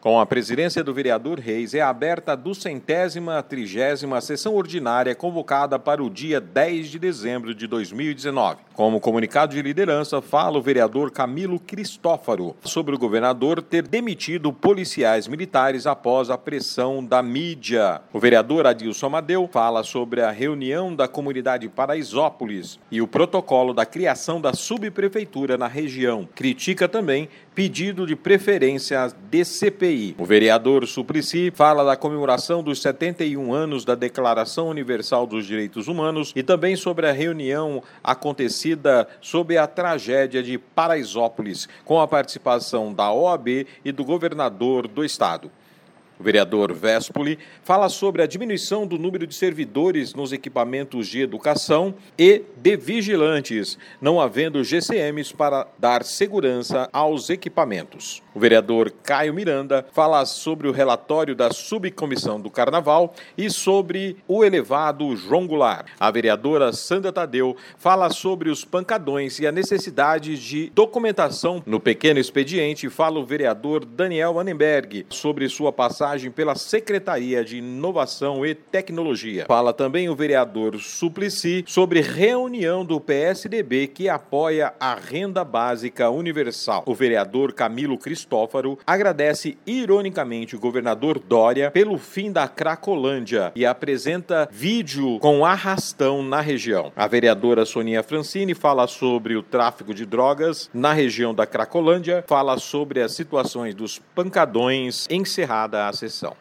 Com a presidência do vereador Reis, é aberta a duzentésima trigésima sessão ordinária convocada para o dia 10 de dezembro de 2019. Como comunicado de liderança, fala o vereador Camilo Cristófaro sobre o governador ter demitido policiais militares após a pressão da mídia. O vereador Adilson Amadeu fala sobre a reunião da comunidade Paraisópolis e o protocolo da criação da subprefeitura na região. Critica também pedido de preferência DCP CPI. O vereador Suplicy fala da comemoração dos 71 anos da Declaração Universal dos Direitos Humanos e também sobre a reunião acontecida sobre a tragédia de Paraisópolis, com a participação da OAB e do governador do estado. O vereador Vespoli fala sobre a diminuição do número de servidores nos equipamentos de educação e de vigilantes, não havendo GCMs para dar segurança aos equipamentos. O vereador Caio Miranda fala sobre o relatório da subcomissão do Carnaval e sobre o elevado João Goulart. A vereadora Sandra Tadeu fala sobre os pancadões e a necessidade de documentação no pequeno expediente. Fala o vereador Daniel Annenberg sobre sua passagem pela Secretaria de Inovação e Tecnologia. Fala também o vereador Suplicy sobre reunião do PSDB que apoia a renda básica universal. O vereador Camilo Cristófaro agradece ironicamente o governador Dória pelo fim da Cracolândia e apresenta vídeo com arrastão na região. A vereadora Sonia Francini fala sobre o tráfico de drogas na região da Cracolândia, fala sobre as situações dos pancadões encerrada a sessão.